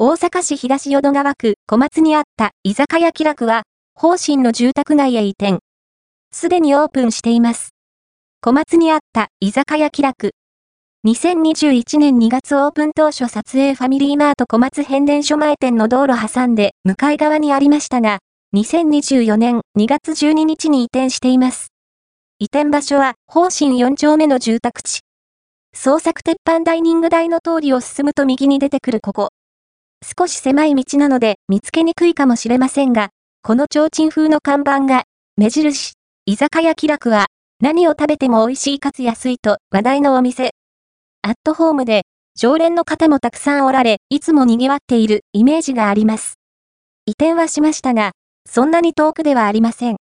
大阪市東淀川区小松にあった居酒屋気楽は、方針の住宅街へ移転。すでにオープンしています。小松にあった居酒屋気楽。2021年2月オープン当初撮影ファミリーマート小松変電所前店の道路挟んで向かい側にありましたが、2024年2月12日に移転しています。移転場所は、方針4丁目の住宅地。創作鉄板ダイニング台の通りを進むと右に出てくるここ。少し狭い道なので見つけにくいかもしれませんが、この提灯風の看板が、目印、居酒屋気楽は、何を食べても美味しいかつ安いと話題のお店。アットホームで、常連の方もたくさんおられ、いつも賑わっているイメージがあります。移転はしましたが、そんなに遠くではありません。